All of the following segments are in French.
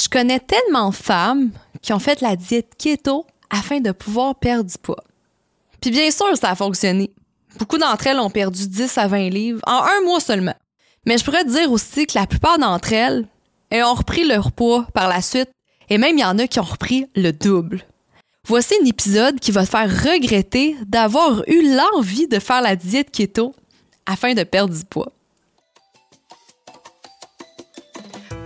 Je connais tellement de femmes qui ont fait la diète keto afin de pouvoir perdre du poids. Puis bien sûr, ça a fonctionné. Beaucoup d'entre elles ont perdu 10 à 20 livres en un mois seulement. Mais je pourrais te dire aussi que la plupart d'entre elles, ont repris leur poids par la suite et même il y en a qui ont repris le double. Voici un épisode qui va te faire regretter d'avoir eu l'envie de faire la diète keto afin de perdre du poids.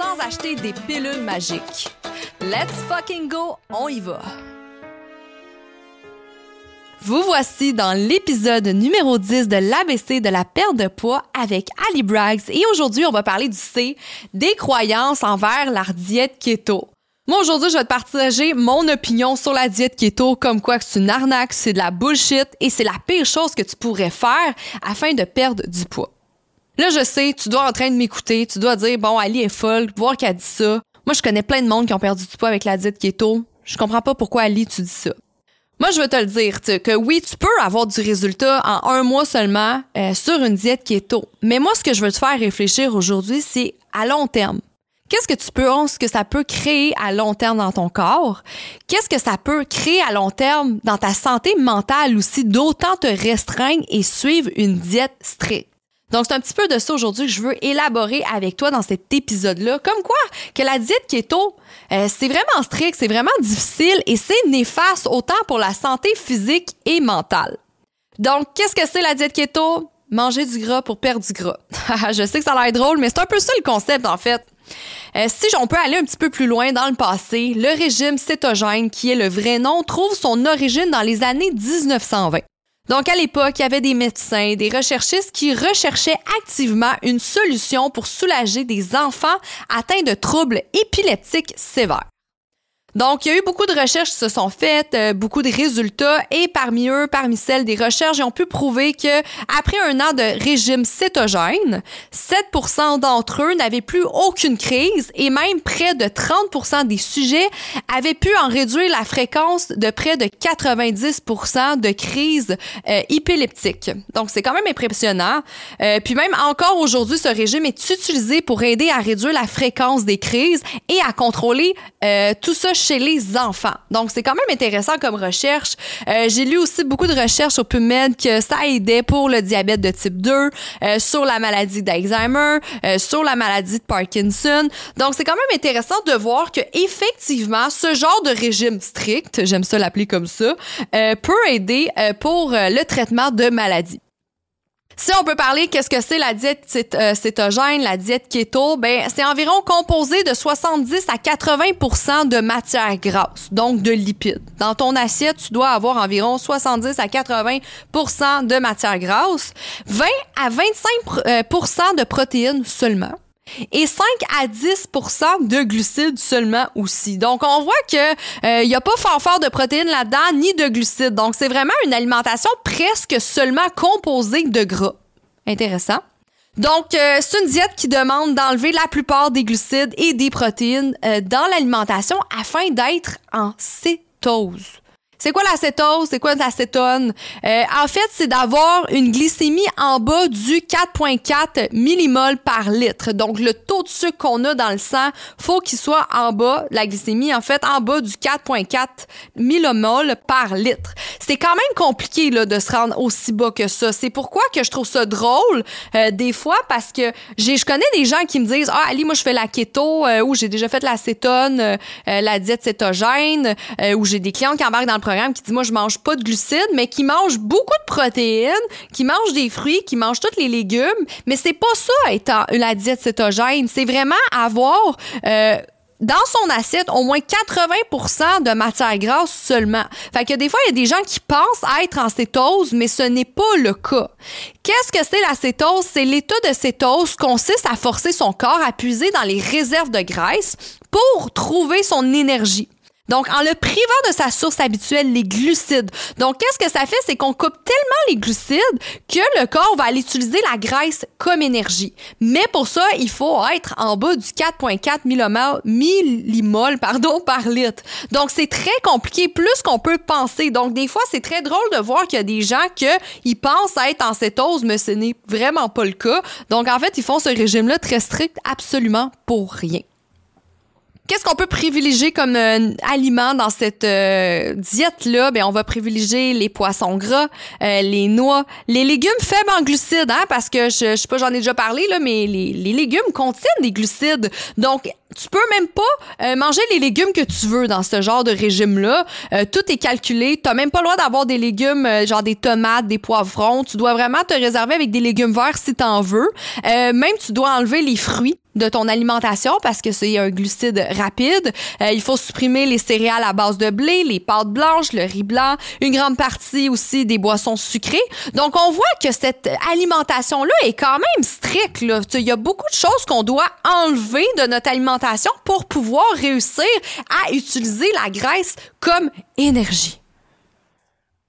sans acheter des pilules magiques. Let's fucking go, on y va! Vous voici dans l'épisode numéro 10 de l'ABC de la perte de poids avec Ali Braggs et aujourd'hui on va parler du C, des croyances envers la diète keto. Moi aujourd'hui je vais te partager mon opinion sur la diète keto comme quoi c'est une arnaque, c'est de la bullshit et c'est la pire chose que tu pourrais faire afin de perdre du poids. Là je sais, tu dois en train de m'écouter, tu dois dire bon Ali est folle, voir qu'elle dit ça. Moi je connais plein de monde qui ont perdu du poids avec la diète keto. Je comprends pas pourquoi Ali tu dis ça. Moi, je veux te le dire, que oui, tu peux avoir du résultat en un mois seulement euh, sur une diète keto. Mais moi, ce que je veux te faire réfléchir aujourd'hui, c'est à long terme. Qu'est-ce que tu penses que ça peut créer à long terme dans ton corps? Qu'est-ce que ça peut créer à long terme dans ta santé mentale aussi d'autant te restreindre et suivre une diète stricte? Donc, c'est un petit peu de ça aujourd'hui que je veux élaborer avec toi dans cet épisode-là. Comme quoi, que la diète keto, euh, c'est vraiment strict, c'est vraiment difficile et c'est néfaste autant pour la santé physique et mentale. Donc, qu'est-ce que c'est la diète keto? Manger du gras pour perdre du gras. je sais que ça a l'air drôle, mais c'est un peu ça le concept, en fait. Euh, si on peut aller un petit peu plus loin dans le passé, le régime cétogène, qui est le vrai nom, trouve son origine dans les années 1920. Donc, à l'époque, il y avait des médecins, des recherchistes qui recherchaient activement une solution pour soulager des enfants atteints de troubles épileptiques sévères. Donc, il y a eu beaucoup de recherches qui se sont faites, euh, beaucoup de résultats, et parmi eux, parmi celles des recherches, ils ont pu prouver que après un an de régime cétogène, 7% d'entre eux n'avaient plus aucune crise, et même près de 30% des sujets avaient pu en réduire la fréquence de près de 90% de crises euh, épileptiques. Donc, c'est quand même impressionnant. Euh, puis même encore aujourd'hui, ce régime est utilisé pour aider à réduire la fréquence des crises et à contrôler tout ça chez les enfants. Donc, c'est quand même intéressant comme recherche. Euh, j'ai lu aussi beaucoup de recherches au PubMed que ça aidait pour le diabète de type 2, euh, sur la maladie d'Alzheimer, euh, sur la maladie de Parkinson. Donc, c'est quand même intéressant de voir que effectivement, ce genre de régime strict, j'aime ça l'appeler comme ça, peut aider pour le traitement de maladies. Si on peut parler qu'est-ce que c'est la diète euh, cétogène, la diète keto, ben c'est environ composé de 70 à 80% de matière grasse, donc de lipides. Dans ton assiette, tu dois avoir environ 70 à 80% de matière grasse, 20 à 25% euh, de protéines seulement et 5 à 10% de glucides seulement aussi. Donc, on voit que il euh, n'y a pas fort de protéines là-dedans, ni de glucides. Donc, c'est vraiment une alimentation presque seulement composée de gras. Intéressant. Donc, euh, c'est une diète qui demande d'enlever la plupart des glucides et des protéines euh, dans l'alimentation afin d'être en cétose. C'est quoi l'acétose? C'est quoi l'acétone? Euh, en fait, c'est d'avoir une glycémie en bas du 4,4 millimoles par litre. Donc, le taux de sucre qu'on a dans le sang, faut qu'il soit en bas, la glycémie, en fait, en bas du 4,4 millimoles par litre. C'est quand même compliqué là, de se rendre aussi bas que ça. C'est pourquoi que je trouve ça drôle euh, des fois parce que je connais des gens qui me disent Ah, Ali, moi, je fais la keto euh, ou j'ai déjà fait l'acétone, euh, la diète cétogène ou j'ai des clients qui embarquent dans le qui dit moi je mange pas de glucides, mais qui mange beaucoup de protéines, qui mange des fruits, qui mange tous les légumes, mais c'est pas ça étant la diète cétogène, c'est vraiment avoir euh, dans son assiette au moins 80% de matière grasse seulement. Fait que des fois, il y a des gens qui pensent être en cétose, mais ce n'est pas le cas. Qu'est-ce que c'est la cétose? C'est l'état de cétose consiste à forcer son corps à puiser dans les réserves de graisse pour trouver son énergie. Donc, en le privant de sa source habituelle, les glucides. Donc, qu'est-ce que ça fait? C'est qu'on coupe tellement les glucides que le corps va utiliser la graisse comme énergie. Mais pour ça, il faut être en bas du 4,4 millimol pardon, par litre. Donc, c'est très compliqué, plus qu'on peut penser. Donc, des fois, c'est très drôle de voir qu'il y a des gens qui pensent être en cétose, mais ce n'est vraiment pas le cas. Donc, en fait, ils font ce régime-là très strict absolument pour rien. Qu'est-ce qu'on peut privilégier comme euh, aliment dans cette euh, diète-là? Ben, on va privilégier les poissons gras, euh, les noix, les légumes faibles en glucides, hein, parce que je, je sais pas, j'en ai déjà parlé, là, mais les, légumes contiennent des glucides. Donc, tu peux même pas manger les légumes que tu veux dans ce genre de régime-là. tout est calculé. Tu même pas le droit d'avoir des légumes, genre des tomates, des poivrons. Tu dois vraiment te réserver avec des légumes verts si tu en veux. même, tu dois enlever les fruits de ton alimentation parce que c'est un glucide rapide. Euh, il faut supprimer les céréales à base de blé, les pâtes blanches, le riz blanc, une grande partie aussi des boissons sucrées. Donc on voit que cette alimentation là est quand même stricte. Il y a beaucoup de choses qu'on doit enlever de notre alimentation pour pouvoir réussir à utiliser la graisse comme énergie.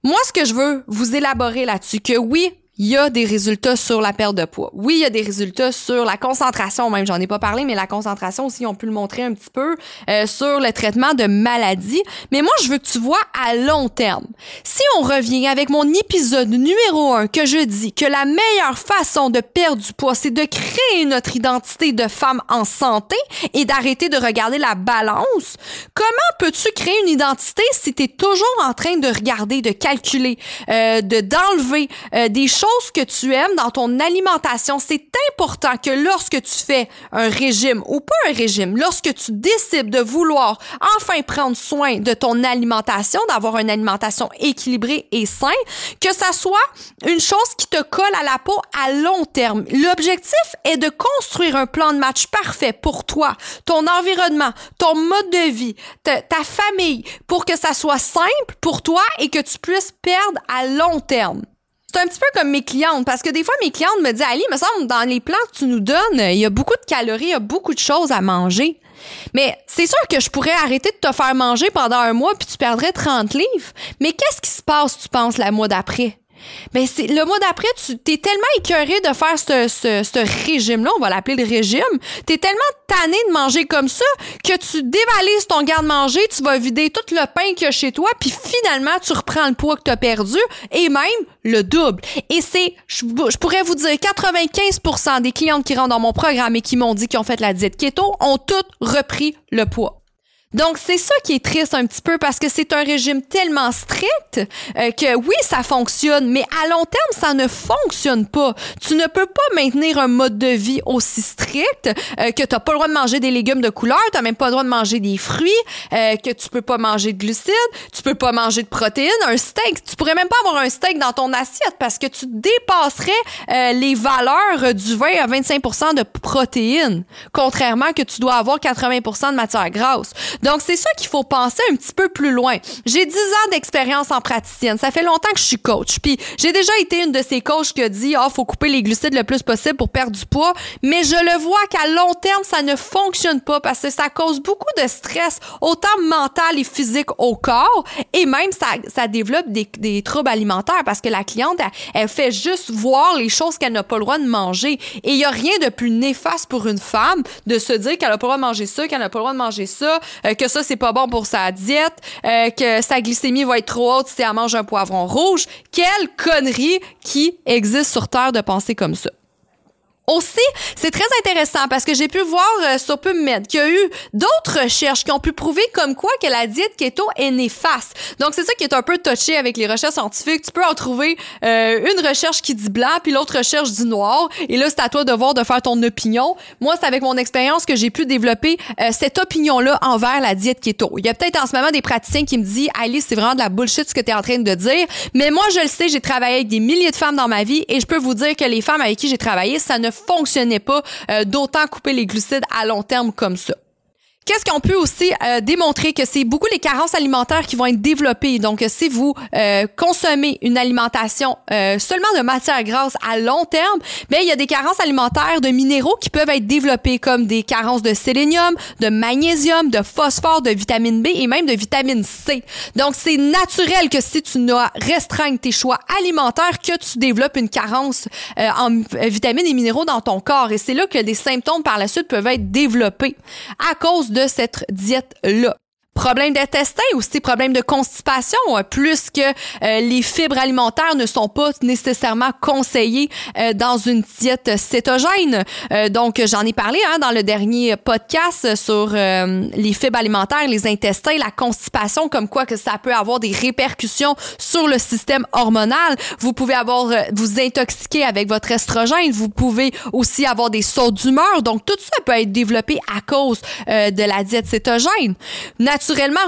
Moi, ce que je veux vous élaborer là-dessus, que oui, il y a des résultats sur la perte de poids. Oui, il y a des résultats sur la concentration, même j'en ai pas parlé, mais la concentration aussi, on peut le montrer un petit peu euh, sur le traitement de maladies. Mais moi, je veux que tu vois à long terme. Si on revient avec mon épisode numéro un que je dis que la meilleure façon de perdre du poids, c'est de créer notre identité de femme en santé et d'arrêter de regarder la balance, comment peux-tu créer une identité si tu es toujours en train de regarder, de calculer, euh, de d'enlever euh, des choses que tu aimes dans ton alimentation, c'est important que lorsque tu fais un régime ou pas un régime, lorsque tu décides de vouloir enfin prendre soin de ton alimentation, d'avoir une alimentation équilibrée et saine, que ça soit une chose qui te colle à la peau à long terme. L'objectif est de construire un plan de match parfait pour toi, ton environnement, ton mode de vie, ta famille, pour que ça soit simple pour toi et que tu puisses perdre à long terme c'est un petit peu comme mes clientes, parce que des fois, mes clientes me disent, Ali, me semble, dans les plans que tu nous donnes, il y a beaucoup de calories, il y a beaucoup de choses à manger. Mais c'est sûr que je pourrais arrêter de te faire manger pendant un mois puis tu perdrais 30 livres. Mais qu'est-ce qui se passe, tu penses, la mois d'après? Mais c'est le mois d'après, tu t'es tellement écœuré de faire ce, régime-là, on va l'appeler le régime. T'es tellement tanné de manger comme ça que tu dévalises ton garde-manger, tu vas vider tout le pain qu'il y a chez toi, puis finalement, tu reprends le poids que t'as perdu et même le double. Et c'est, je, je pourrais vous dire, 95% des clientes qui rentrent dans mon programme et qui m'ont dit qu'ils ont fait la diète keto ont toutes repris le poids. Donc, c'est ça qui est triste un petit peu parce que c'est un régime tellement strict euh, que oui, ça fonctionne, mais à long terme, ça ne fonctionne pas. Tu ne peux pas maintenir un mode de vie aussi strict euh, que tu n'as pas le droit de manger des légumes de couleur, tu n'as même pas le droit de manger des fruits, euh, que tu peux pas manger de glucides, tu peux pas manger de protéines, un steak, tu pourrais même pas avoir un steak dans ton assiette parce que tu dépasserais les valeurs du 20 à 25% de protéines, contrairement que tu dois avoir 80% de matière grasse. Donc, c'est ça qu'il faut penser un petit peu plus loin. J'ai 10 ans d'expérience en praticienne. Ça fait longtemps que je suis coach. Puis, j'ai déjà été une de ces coachs qui a dit, oh, faut couper les glucides le plus possible pour perdre du poids. Mais je le vois qu'à long terme, ça ne fonctionne pas parce que ça cause beaucoup de stress, autant mental et physique au corps. Et même, ça, ça développe des, des troubles alimentaires parce que la cliente, elle, fait juste voir les choses qu'elle n'a pas le droit de manger. Et il y a rien de plus néfaste pour une femme de se dire qu'elle n'a pas le droit de manger ça, qu'elle n'a pas le droit de manger ça, euh, euh, que ça, c'est pas bon pour sa diète, euh, que sa glycémie va être trop haute si elle mange un poivron rouge. Quelle connerie qui existe sur Terre de penser comme ça. Aussi, c'est très intéressant parce que j'ai pu voir euh, sur PubMed qu'il y a eu d'autres recherches qui ont pu prouver comme quoi que la diète keto est néfaste. Donc c'est ça qui est un peu touché avec les recherches scientifiques. Tu peux en trouver euh, une recherche qui dit blanc puis l'autre recherche dit noir. Et là c'est à toi de voir de faire ton opinion. Moi c'est avec mon expérience que j'ai pu développer euh, cette opinion là envers la diète keto. Il y a peut-être en ce moment des praticiens qui me disent Alice c'est vraiment de la bullshit ce que tu es en train de dire. Mais moi je le sais, j'ai travaillé avec des milliers de femmes dans ma vie et je peux vous dire que les femmes avec qui j'ai travaillé ça ne fonctionnait pas euh, d'autant couper les glucides à long terme comme ça. Qu'est-ce qu'on peut aussi euh, démontrer que c'est beaucoup les carences alimentaires qui vont être développées? Donc, si vous euh, consommez une alimentation euh, seulement de matières grasses à long terme, bien, il y a des carences alimentaires de minéraux qui peuvent être développées comme des carences de sélénium, de magnésium, de phosphore, de vitamine B et même de vitamine C. Donc, c'est naturel que si tu restreindre tes choix alimentaires, que tu développes une carence en vitamines et minéraux dans ton corps. Et c'est là que des symptômes par la suite peuvent être développés à cause de cette diète-là. Problème d'intestin aussi, problème de constipation, euh, plus que euh, les fibres alimentaires ne sont pas nécessairement conseillées euh, dans une diète cétogène. donc, j'en ai parlé hein, dans le dernier podcast sur les fibres alimentaires, les intestins, la constipation, comme quoi que ça peut avoir des répercussions sur le système hormonal. Vous pouvez avoir vous intoxiquer avec votre estrogène. Vous pouvez aussi avoir des sauts d'humeur. Donc, tout ça peut être développé à cause de la diète cétogène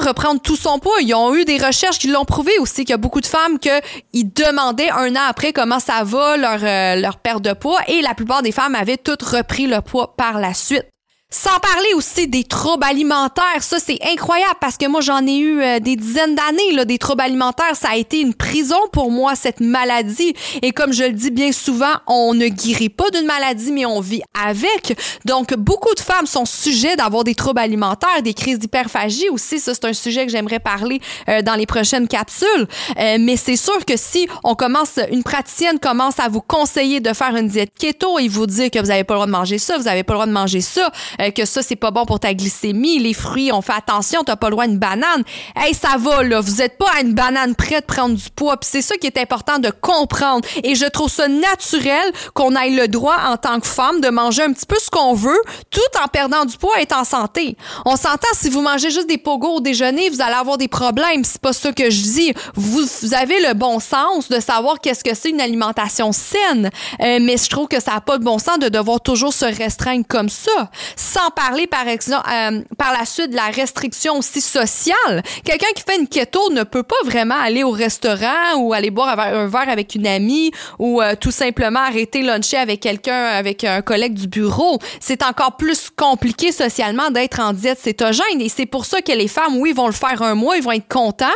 reprendre tout son poids. Ils ont eu des recherches qui l'ont prouvé aussi qu'il y a beaucoup de femmes qui demandaient un an après comment ça va leur, euh, leur perte de poids et la plupart des femmes avaient toutes repris le poids par la suite. Sans parler aussi des troubles alimentaires, ça c'est incroyable parce que moi j'en ai eu euh, des dizaines d'années là, des troubles alimentaires, ça a été une prison pour moi cette maladie et comme je le dis bien souvent, on ne guérit pas d'une maladie mais on vit avec. Donc beaucoup de femmes sont sujets d'avoir des troubles alimentaires, des crises d'hyperphagie aussi, ça c'est un sujet que j'aimerais parler euh, dans les prochaines capsules. Euh, mais c'est sûr que si on commence une praticienne commence à vous conseiller de faire une diète keto et vous dire que vous n'avez pas le droit de manger ça, vous n'avez pas le droit de manger ça, euh, que ça, c'est pas bon pour ta glycémie. Les fruits, on fait attention, t'as pas le droit à une banane. Hey, ça va, là. Vous êtes pas à une banane prête de prendre du poids. Puis c'est ça qui est important de comprendre. Et je trouve ça naturel qu'on ait le droit, en tant que femme, de manger un petit peu ce qu'on veut, tout en perdant du poids et en santé. On s'entend, si vous mangez juste des pogos au déjeuner, vous allez avoir des problèmes. C'est pas ça que je dis. Vous, vous avez le bon sens de savoir qu'est-ce que c'est une alimentation saine. Euh, mais je trouve que ça a pas de bon sens de devoir toujours se restreindre comme ça sans parler, par exemple, euh, par la suite de la restriction aussi sociale. Quelqu'un qui fait une keto ne peut pas vraiment aller au restaurant ou aller boire un verre avec une amie ou euh, tout simplement arrêter luncher avec quelqu'un, avec un collègue du bureau. C'est encore plus compliqué socialement d'être en diète cétogène et c'est pour ça que les femmes, oui, vont le faire un mois, ils vont être contents,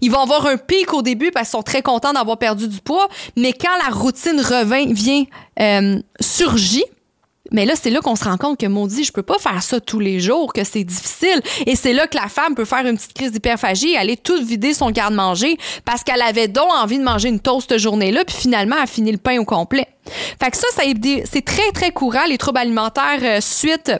ils vont avoir un pic au début parce qu'ils sont très contents d'avoir perdu du poids, mais quand la routine revient, vient, euh, surgit, mais là, c'est là qu'on se rend compte que maudit, je peux pas faire ça tous les jours, que c'est difficile. Et c'est là que la femme peut faire une petite crise d'hyperphagie et aller tout vider son garde-manger parce qu'elle avait donc envie de manger une toast cette journée-là, puis finalement, elle finit le pain au complet. Fait que ça, ça c'est très, très courant, les troubles alimentaires euh, suite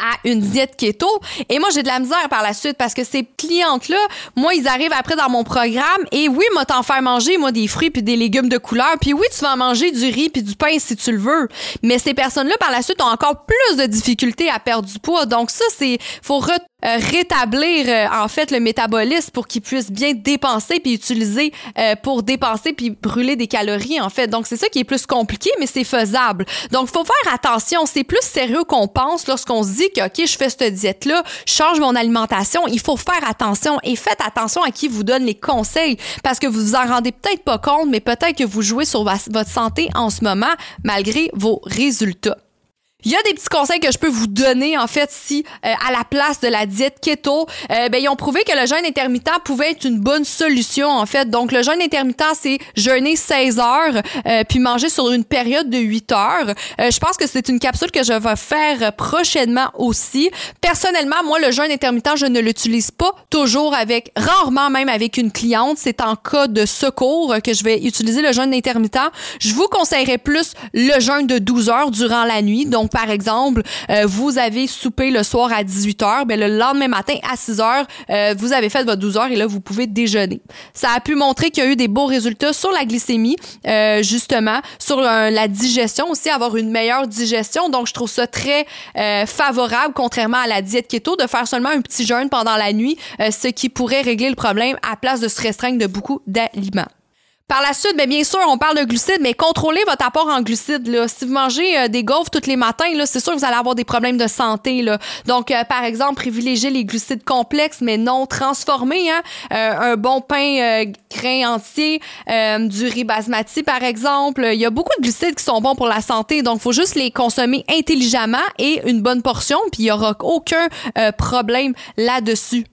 à une diète keto. Et moi, j'ai de la misère par la suite parce que ces clientes-là, moi, ils arrivent après dans mon programme et oui, moi, t'en faire manger, moi, des fruits puis des légumes de couleur. Puis oui, tu vas en manger du riz puis du pain si tu le veux. Mais ces personnes-là, par la suite, ont encore plus de difficultés à perdre du poids. Donc ça, c'est, faut euh, rétablir euh, en fait le métabolisme pour qu'il puisse bien dépenser puis utiliser euh, pour dépenser puis brûler des calories en fait. Donc c'est ça qui est plus compliqué mais c'est faisable. Donc faut faire attention, c'est plus sérieux qu'on pense lorsqu'on se dit que OK, je fais cette diète là, change mon alimentation, il faut faire attention et faites attention à qui vous donne les conseils parce que vous vous en rendez peut-être pas compte mais peut-être que vous jouez sur votre santé en ce moment malgré vos résultats. Il y a des petits conseils que je peux vous donner en fait si euh, à la place de la diète keto, euh, ben ils ont prouvé que le jeûne intermittent pouvait être une bonne solution en fait. Donc le jeûne intermittent c'est jeûner 16 heures euh, puis manger sur une période de 8 heures. je pense que c'est une capsule que je vais faire prochainement aussi. Personnellement, moi le jeûne intermittent, je ne l'utilise pas toujours avec rarement même avec une cliente, c'est en cas de secours que je vais utiliser le jeûne intermittent. Je vous conseillerais plus le jeûne de 12 heures durant la nuit. Donc par exemple, euh, vous avez soupé le soir à 18 h, ben le lendemain matin à 6 h, euh, vous avez fait votre 12 heures et là vous pouvez déjeuner. Ça a pu montrer qu'il y a eu des beaux résultats sur la glycémie, euh, justement, sur la digestion aussi, avoir une meilleure digestion. Donc je trouve ça très favorable, contrairement à la diète keto, de faire seulement un petit jeûne pendant la nuit, ce qui pourrait régler le problème à place de se restreindre de beaucoup d'aliments. Par la suite, bien, bien sûr, on parle de glucides, mais contrôlez votre apport en glucides. Là. Si vous mangez euh, des gaufres tous les matins, là, c'est sûr que vous allez avoir des problèmes de santé. Là. Donc, euh, par exemple, privilégiez les glucides complexes, mais non transformés. Hein? Euh, un bon pain grain entier, du riz basmati, par exemple. Il y a beaucoup de glucides qui sont bons pour la santé, donc faut juste les consommer intelligemment et une bonne portion, puis il n'y aura aucun problème là-dessus.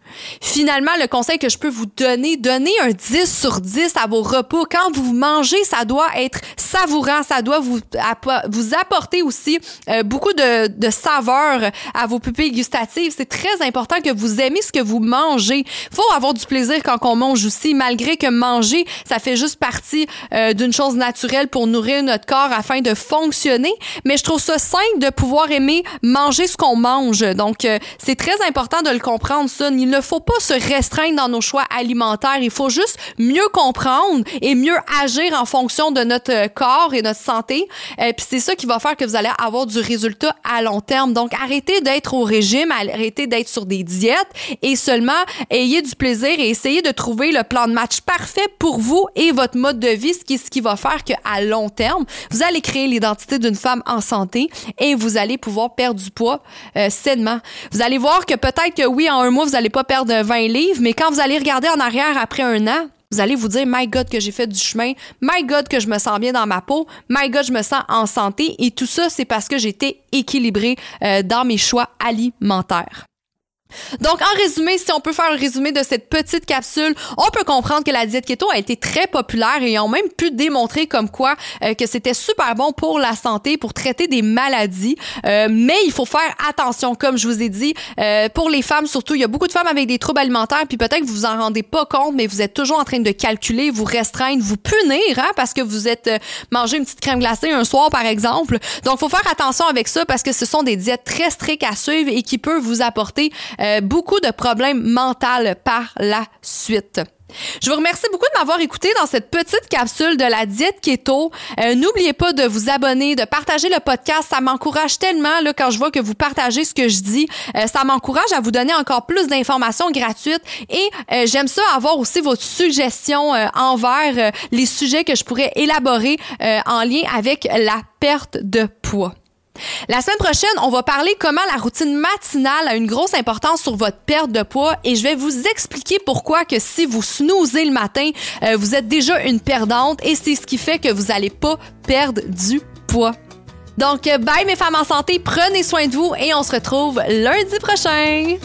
Finalement, le conseil que je peux vous donner, donnez un 10 sur 10 à vos repas quand vous mangez, ça doit être savourant, ça doit vous, vous apporter aussi euh, beaucoup de, de saveur à vos pupilles gustatives. C'est très important que vous aimez ce que vous mangez. faut avoir du plaisir quand on mange aussi, malgré que manger, ça fait juste partie euh, d'une chose naturelle pour nourrir notre corps afin de fonctionner. Mais je trouve ça simple de pouvoir aimer manger ce qu'on mange. Donc, euh, c'est très important de le comprendre, ça. Il ne faut pas se restreindre dans nos choix alimentaires. Il faut juste mieux comprendre et mieux agir en fonction de notre euh, corps et notre santé. euh, Puis c'est ça qui va faire que vous allez avoir du résultat à long terme. Donc arrêtez d'être au régime, arrêtez d'être sur des diètes et seulement ayez du plaisir et essayez de trouver le plan de match parfait pour vous et votre mode de vie, ce qui, ce qui va faire qu'à long terme, vous allez créer l'identité d'une femme en santé et vous allez pouvoir perdre du poids euh, sainement. Vous allez voir que peut-être que oui, en un mois, vous n'allez pas perdre 20 livres, mais quand vous allez regarder en arrière après un an, vous allez vous dire, My God, que j'ai fait du chemin. My God, que je me sens bien dans ma peau. My God, je me sens en santé. Et tout ça, c'est parce que j'étais équilibrée euh, dans mes choix alimentaires. Donc, en résumé, si on peut faire un résumé de cette petite capsule, on peut comprendre que la diète keto a été très populaire et ont même pu démontrer comme quoi euh, que c'était super bon pour la santé, pour traiter des maladies. Euh, mais il faut faire attention, comme je vous ai dit, euh, pour les femmes surtout. Il y a beaucoup de femmes avec des troubles alimentaires, puis peut-être que vous vous en rendez pas compte, mais vous êtes toujours en train de calculer, vous restreindre, vous punir, hein, parce que vous êtes mangé une petite crème glacée un soir, par exemple. Donc, il faut faire attention avec ça parce que ce sont des diètes très strictes à suivre et qui peuvent vous apporter euh, beaucoup de problèmes mentaux par la suite. Je vous remercie beaucoup de m'avoir écouté dans cette petite capsule de la diète keto. Euh, n'oubliez pas de vous abonner, de partager le podcast. Ça m'encourage tellement là, quand je vois que vous partagez ce que je dis. Euh, ça m'encourage à vous donner encore plus d'informations gratuites. Et j'aime ça avoir aussi vos suggestions envers les sujets que je pourrais élaborer en lien avec la perte de poids. La semaine prochaine, on va parler comment la routine matinale a une grosse importance sur votre perte de poids et je vais vous expliquer pourquoi que si vous snoozez le matin, euh, vous êtes déjà une perdante et c'est ce qui fait que vous n'allez pas perdre du poids. Donc, bye mes femmes en santé, prenez soin de vous et on se retrouve lundi prochain.